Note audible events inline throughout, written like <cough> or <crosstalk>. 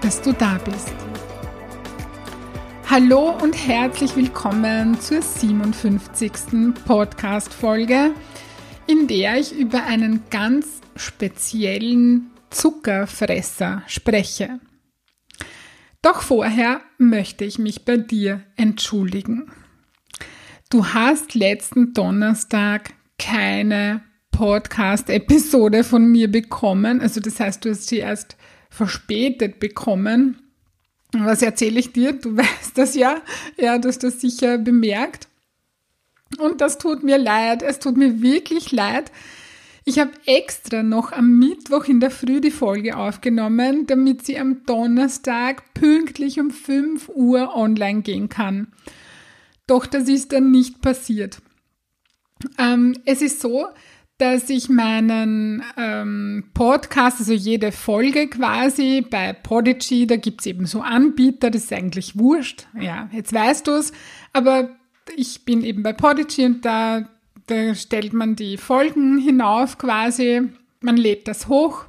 dass du da bist. Hallo und herzlich willkommen zur 57. Podcast-Folge, in der ich über einen ganz speziellen Zuckerfresser spreche. Doch vorher möchte ich mich bei dir entschuldigen. Du hast letzten Donnerstag keine Podcast-Episode von mir bekommen. Also das heißt, du hast sie erst verspätet bekommen. Was erzähle ich dir? Du <laughs> weißt das ja. Ja, du hast das sicher bemerkt. Und das tut mir leid. Es tut mir wirklich leid. Ich habe extra noch am Mittwoch in der Früh die Folge aufgenommen, damit sie am Donnerstag pünktlich um 5 Uhr online gehen kann. Doch das ist dann nicht passiert. Ähm, es ist so, dass ich meinen ähm, Podcast, also jede Folge quasi bei Podigy, da gibt's eben so Anbieter, das ist eigentlich wurscht. Ja, jetzt weißt du's, aber ich bin eben bei Podigy und da, da stellt man die Folgen hinauf quasi, man lädt das hoch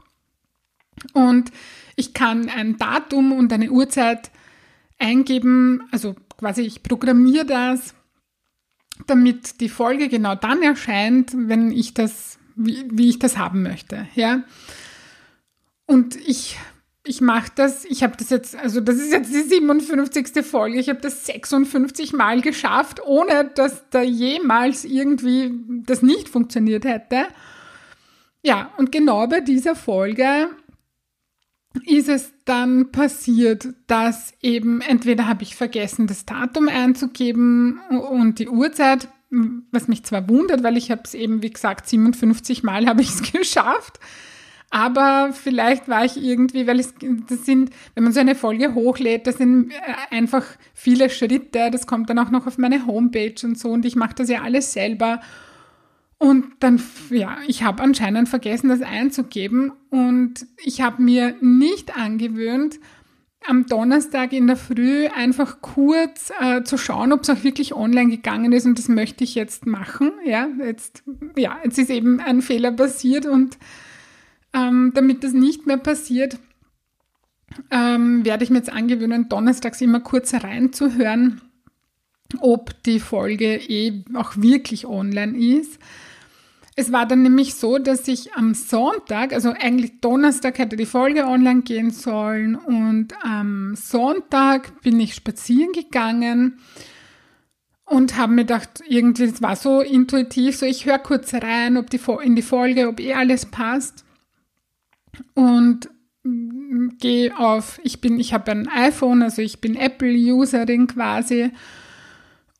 und ich kann ein Datum und eine Uhrzeit eingeben, also quasi ich programmiere das damit die Folge genau dann erscheint, wenn ich das, wie, wie ich das haben möchte, ja. Und ich, ich mache das, ich habe das jetzt, also das ist jetzt die 57. Folge, ich habe das 56 Mal geschafft, ohne dass da jemals irgendwie das nicht funktioniert hätte. Ja, und genau bei dieser Folge ist es dann passiert, dass eben entweder habe ich vergessen, das Datum einzugeben und die Uhrzeit, was mich zwar wundert, weil ich habe es eben, wie gesagt, 57 Mal habe ich es <laughs> geschafft. Aber vielleicht war ich irgendwie, weil es, das sind, wenn man so eine Folge hochlädt, das sind äh, einfach viele Schritte, das kommt dann auch noch auf meine Homepage und so und ich mache das ja alles selber. Und dann, ja, ich habe anscheinend vergessen, das einzugeben. Und ich habe mir nicht angewöhnt, am Donnerstag in der Früh einfach kurz äh, zu schauen, ob es auch wirklich online gegangen ist. Und das möchte ich jetzt machen. Ja, jetzt, ja, jetzt ist eben ein Fehler passiert. Und ähm, damit das nicht mehr passiert, ähm, werde ich mir jetzt angewöhnen, donnerstags immer kurz reinzuhören, ob die Folge eh auch wirklich online ist. Es war dann nämlich so, dass ich am Sonntag, also eigentlich Donnerstag hätte die Folge online gehen sollen und am Sonntag bin ich spazieren gegangen und habe mir gedacht, irgendwie, es war so intuitiv, so ich höre kurz rein, ob die, in die Folge, ob eh alles passt und gehe auf, ich bin, ich habe ein iPhone, also ich bin Apple-Userin quasi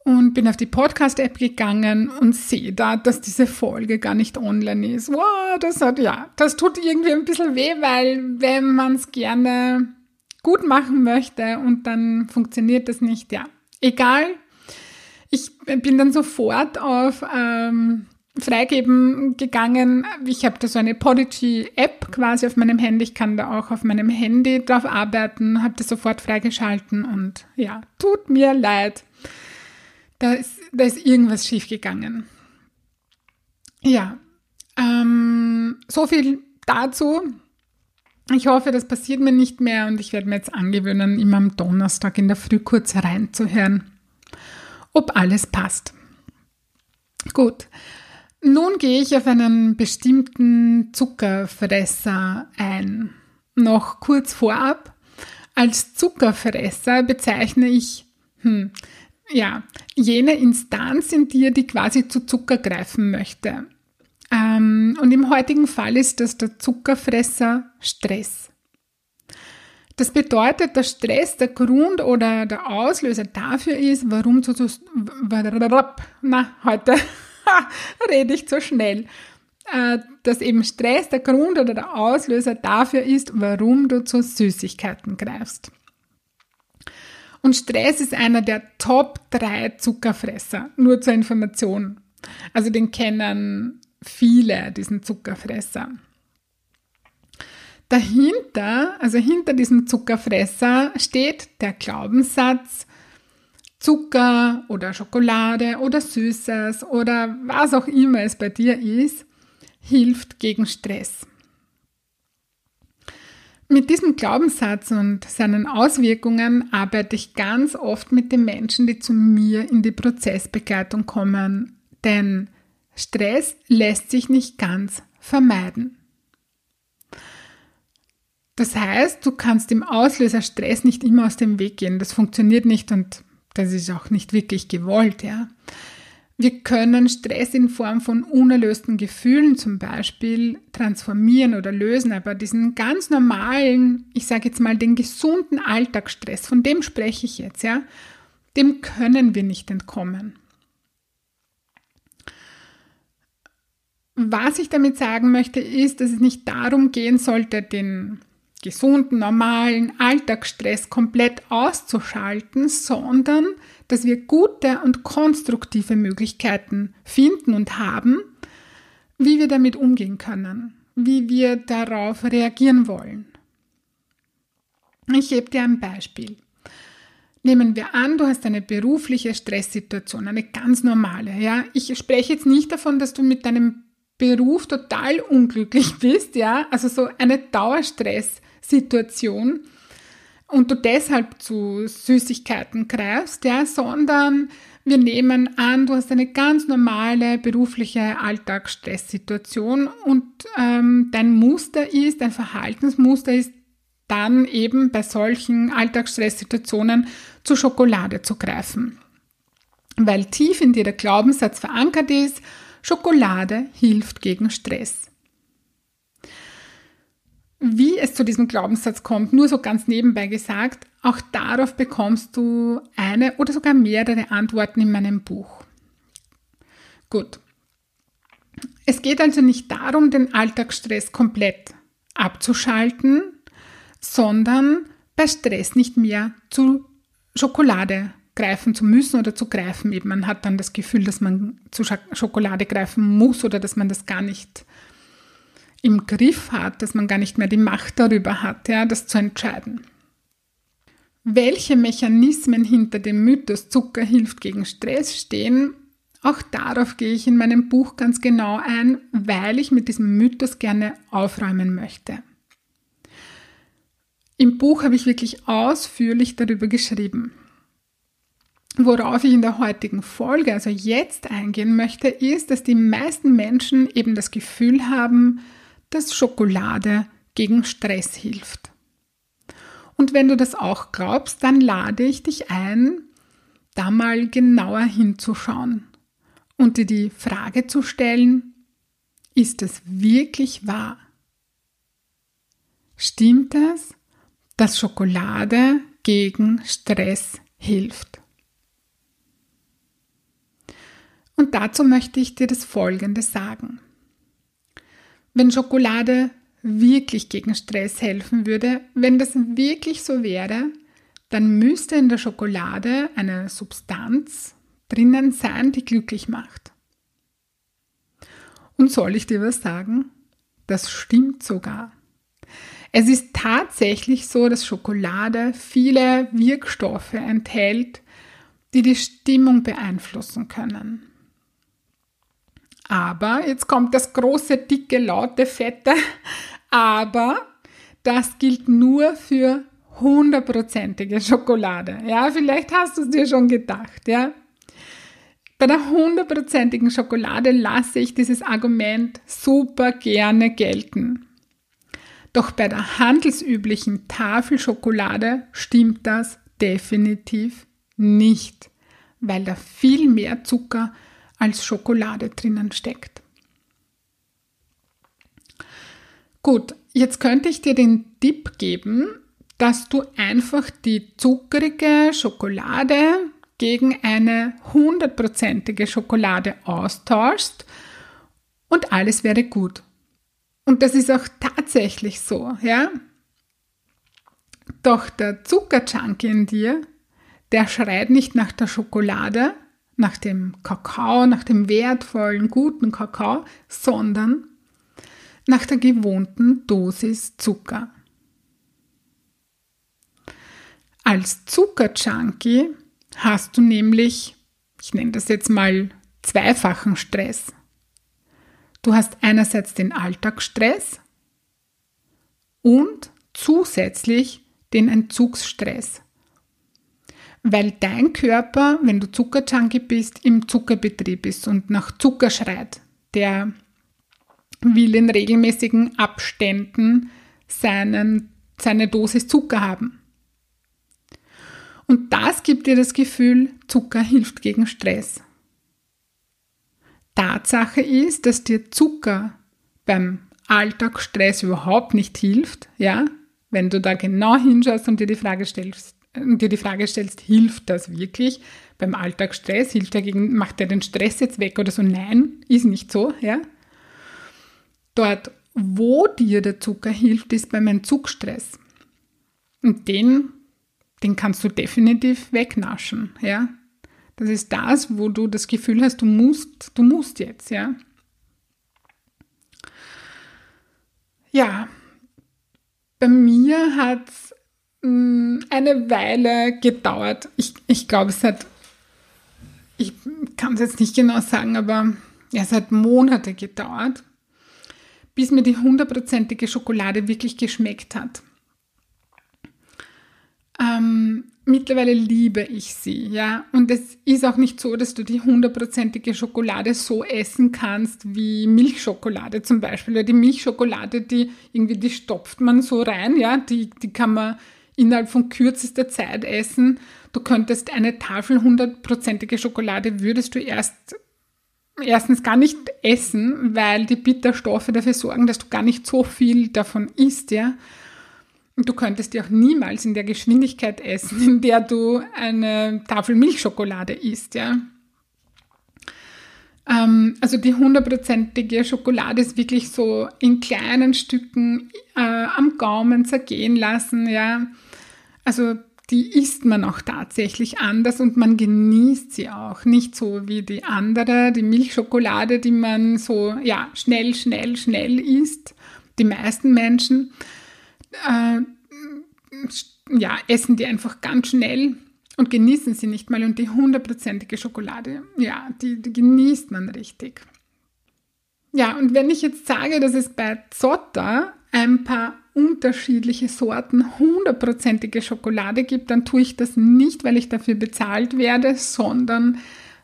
und bin auf die Podcast-App gegangen und sehe da, dass diese Folge gar nicht online ist. Wow, das hat, ja, das tut irgendwie ein bisschen weh, weil wenn man es gerne gut machen möchte und dann funktioniert das nicht, ja, egal. Ich bin dann sofort auf ähm, Freigeben gegangen. Ich habe da so eine Podigy-App quasi auf meinem Handy. Ich kann da auch auf meinem Handy drauf arbeiten, habe das sofort freigeschalten und ja, tut mir leid da ist, da ist irgendwas schiefgegangen. Ja, ähm, so viel dazu. Ich hoffe, das passiert mir nicht mehr und ich werde mir jetzt angewöhnen, immer am Donnerstag in der Früh kurz reinzuhören, ob alles passt. Gut, nun gehe ich auf einen bestimmten Zuckerfresser ein. Noch kurz vorab. Als Zuckerfresser bezeichne ich hm, ja, jene Instanz in dir, die quasi zu Zucker greifen möchte. Ähm, und im heutigen Fall ist das der Zuckerfresser Stress. Das bedeutet, dass Stress der Grund oder der Auslöser dafür ist, warum du, na, heute <laughs> rede ich zu schnell. äh, dass eben Stress der Grund oder der Auslöser dafür ist, warum du zu Süßigkeiten greifst. Und Stress ist einer der Top 3 Zuckerfresser, nur zur Information. Also den kennen viele, diesen Zuckerfresser. Dahinter, also hinter diesem Zuckerfresser, steht der Glaubenssatz, Zucker oder Schokolade oder Süßes oder was auch immer es bei dir ist, hilft gegen Stress. Mit diesem Glaubenssatz und seinen Auswirkungen arbeite ich ganz oft mit den Menschen, die zu mir in die Prozessbegleitung kommen, denn Stress lässt sich nicht ganz vermeiden. Das heißt, du kannst dem Auslöser Stress nicht immer aus dem Weg gehen. Das funktioniert nicht und das ist auch nicht wirklich gewollt, ja. Wir können Stress in Form von unerlösten Gefühlen zum Beispiel transformieren oder lösen, aber diesen ganz normalen, ich sage jetzt mal den gesunden Alltagsstress, von dem spreche ich jetzt, ja, dem können wir nicht entkommen. Was ich damit sagen möchte, ist, dass es nicht darum gehen sollte, den gesunden, normalen Alltagsstress komplett auszuschalten, sondern dass wir gute und konstruktive Möglichkeiten finden und haben, wie wir damit umgehen können, wie wir darauf reagieren wollen. Ich gebe dir ein Beispiel. Nehmen wir an, du hast eine berufliche Stresssituation, eine ganz normale. Ja? Ich spreche jetzt nicht davon, dass du mit deinem Beruf total unglücklich bist, ja, also so eine Dauerstresssituation und du deshalb zu Süßigkeiten greifst, ja, sondern wir nehmen an, du hast eine ganz normale berufliche Alltagsstresssituation und ähm, dein Muster ist, dein Verhaltensmuster ist dann eben bei solchen Alltagsstresssituationen zu Schokolade zu greifen. Weil tief in dir der Glaubenssatz verankert ist, Schokolade hilft gegen Stress. Wie es zu diesem Glaubenssatz kommt, nur so ganz nebenbei gesagt, auch darauf bekommst du eine oder sogar mehrere Antworten in meinem Buch. Gut. Es geht also nicht darum, den Alltagsstress komplett abzuschalten, sondern bei Stress nicht mehr zu Schokolade greifen zu müssen oder zu greifen. Eben man hat dann das Gefühl, dass man zu Schokolade greifen muss oder dass man das gar nicht im Griff hat, dass man gar nicht mehr die Macht darüber hat, ja, das zu entscheiden. Welche Mechanismen hinter dem Mythos Zucker hilft gegen Stress stehen, auch darauf gehe ich in meinem Buch ganz genau ein, weil ich mit diesem Mythos gerne aufräumen möchte. Im Buch habe ich wirklich ausführlich darüber geschrieben. Worauf ich in der heutigen Folge, also jetzt eingehen möchte, ist, dass die meisten Menschen eben das Gefühl haben, dass Schokolade gegen Stress hilft. Und wenn du das auch glaubst, dann lade ich dich ein, da mal genauer hinzuschauen und dir die Frage zu stellen, ist es wirklich wahr? Stimmt es, dass Schokolade gegen Stress hilft? Und dazu möchte ich dir das Folgende sagen. Wenn Schokolade wirklich gegen Stress helfen würde, wenn das wirklich so wäre, dann müsste in der Schokolade eine Substanz drinnen sein, die glücklich macht. Und soll ich dir was sagen? Das stimmt sogar. Es ist tatsächlich so, dass Schokolade viele Wirkstoffe enthält, die die Stimmung beeinflussen können. Aber, jetzt kommt das große, dicke, laute, fette, aber das gilt nur für hundertprozentige Schokolade. Ja, vielleicht hast du es dir schon gedacht, ja. Bei der hundertprozentigen Schokolade lasse ich dieses Argument super gerne gelten. Doch bei der handelsüblichen Tafelschokolade stimmt das definitiv nicht, weil da viel mehr Zucker als Schokolade drinnen steckt. Gut, jetzt könnte ich dir den Tipp geben, dass du einfach die zuckerige Schokolade gegen eine hundertprozentige Schokolade austauschst und alles wäre gut. Und das ist auch tatsächlich so, ja. Doch der Zuckerjunkie in dir, der schreit nicht nach der Schokolade, nach dem Kakao, nach dem wertvollen, guten Kakao, sondern nach der gewohnten Dosis Zucker. Als Zuckerjunkie hast du nämlich, ich nenne das jetzt mal zweifachen Stress. Du hast einerseits den Alltagsstress und zusätzlich den Entzugsstress. Weil dein Körper, wenn du Zuckerjunkie bist, im Zuckerbetrieb ist und nach Zucker schreit. Der will in regelmäßigen Abständen seinen, seine Dosis Zucker haben. Und das gibt dir das Gefühl, Zucker hilft gegen Stress. Tatsache ist, dass dir Zucker beim Alltagsstress überhaupt nicht hilft, ja, wenn du da genau hinschaust und dir die Frage stellst, dir die Frage stellst, hilft das wirklich? Beim Alltagsstress hilft er gegen, macht er den Stress jetzt weg oder so? Nein, ist nicht so, ja. Dort, wo dir der Zucker hilft, ist beim Entzugstress. Und den, den kannst du definitiv wegnaschen, ja. Das ist das, wo du das Gefühl hast, du musst, du musst jetzt, ja. Ja, bei mir hat es eine Weile gedauert. Ich, ich glaube, es hat, ich kann es jetzt nicht genau sagen, aber es hat Monate gedauert, bis mir die hundertprozentige Schokolade wirklich geschmeckt hat. Ähm, mittlerweile liebe ich sie, ja. Und es ist auch nicht so, dass du die hundertprozentige Schokolade so essen kannst wie Milchschokolade zum Beispiel. Ja, die Milchschokolade, die irgendwie, die stopft man so rein, ja. Die, die kann man innerhalb von kürzester Zeit essen. Du könntest eine Tafel hundertprozentige Schokolade würdest du erst erstens gar nicht essen, weil die Bitterstoffe dafür sorgen, dass du gar nicht so viel davon isst, ja. Und du könntest die auch niemals in der Geschwindigkeit essen, in der du eine Tafel Milchschokolade isst, ja. Ähm, also die hundertprozentige Schokolade ist wirklich so in kleinen Stücken äh, am Gaumen zergehen lassen, ja. Also die isst man auch tatsächlich anders und man genießt sie auch. Nicht so wie die andere, die Milchschokolade, die man so, ja, schnell, schnell, schnell isst. Die meisten Menschen äh, ja, essen die einfach ganz schnell und genießen sie nicht mal. Und die hundertprozentige Schokolade, ja, die, die, genießt man richtig. Ja, und wenn ich jetzt sage, dass es bei Zotter ein paar unterschiedliche Sorten hundertprozentige Schokolade gibt, dann tue ich das nicht, weil ich dafür bezahlt werde, sondern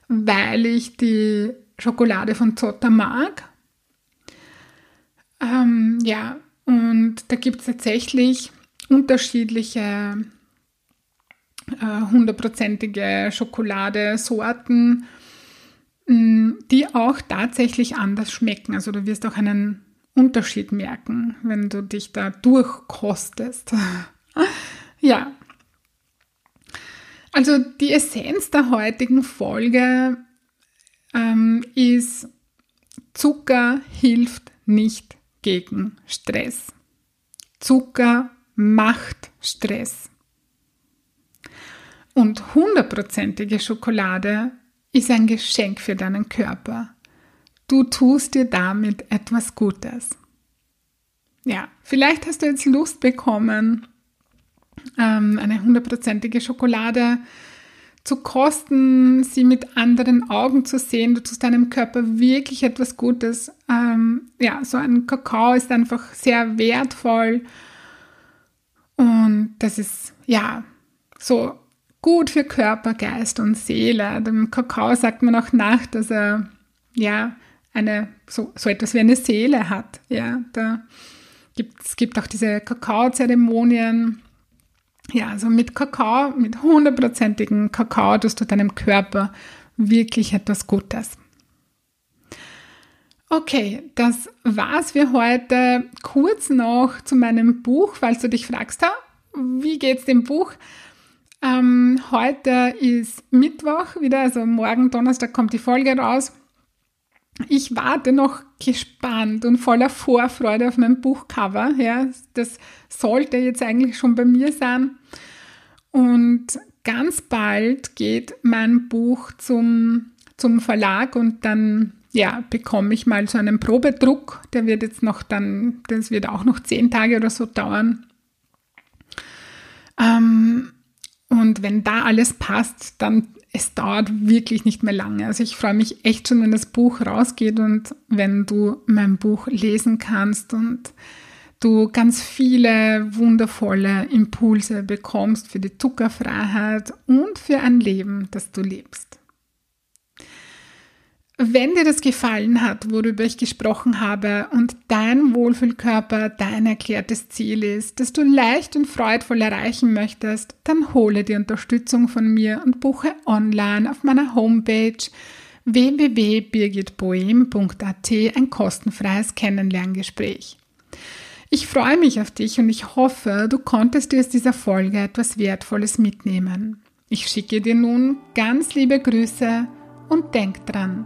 weil ich die Schokolade von Zotter mag. Ähm, ja, und da gibt es tatsächlich unterschiedliche äh, hundertprozentige äh, Schokoladesorten, mm, die auch tatsächlich anders schmecken. Also du wirst auch einen Unterschied merken, wenn du dich da durchkostest. <laughs> ja. Also die Essenz der heutigen Folge ähm, ist, Zucker hilft nicht gegen Stress. Zucker macht Stress. Und hundertprozentige Schokolade ist ein Geschenk für deinen Körper. Du tust dir damit etwas Gutes. Ja, vielleicht hast du jetzt Lust bekommen, ähm, eine hundertprozentige Schokolade zu kosten, sie mit anderen Augen zu sehen. Du tust deinem Körper wirklich etwas Gutes. Ähm, ja, so ein Kakao ist einfach sehr wertvoll und das ist ja so gut für Körper, Geist und Seele. Dem Kakao sagt man auch nach, dass er ja eine so, so etwas wie eine Seele hat. Ja, da gibt es gibt auch diese Kakao-Zeremonien ja, also mit Kakao, mit hundertprozentigem Kakao tust du deinem Körper wirklich etwas Gutes. Okay, das war's für heute. Kurz noch zu meinem Buch, falls du dich fragst, wie geht's dem Buch? Ähm, heute ist Mittwoch wieder, also morgen Donnerstag kommt die Folge raus. Ich warte noch gespannt und voller Vorfreude auf mein Buchcover. Ja, das sollte jetzt eigentlich schon bei mir sein. Und ganz bald geht mein Buch zum, zum Verlag und dann ja, bekomme ich mal so einen Probedruck. Der wird jetzt noch dann, das wird auch noch zehn Tage oder so dauern. Ähm, und wenn da alles passt, dann es dauert wirklich nicht mehr lange. Also ich freue mich echt schon, wenn das Buch rausgeht und wenn du mein Buch lesen kannst und du ganz viele wundervolle Impulse bekommst für die Zuckerfreiheit und für ein Leben, das du lebst. Wenn dir das gefallen hat, worüber ich gesprochen habe und dein Wohlfühlkörper dein erklärtes Ziel ist, das du leicht und freudvoll erreichen möchtest, dann hole die Unterstützung von mir und buche online auf meiner Homepage www.birgitboehm.at ein kostenfreies Kennenlerngespräch. Ich freue mich auf dich und ich hoffe, du konntest dir aus dieser Folge etwas Wertvolles mitnehmen. Ich schicke dir nun ganz liebe Grüße und denk dran,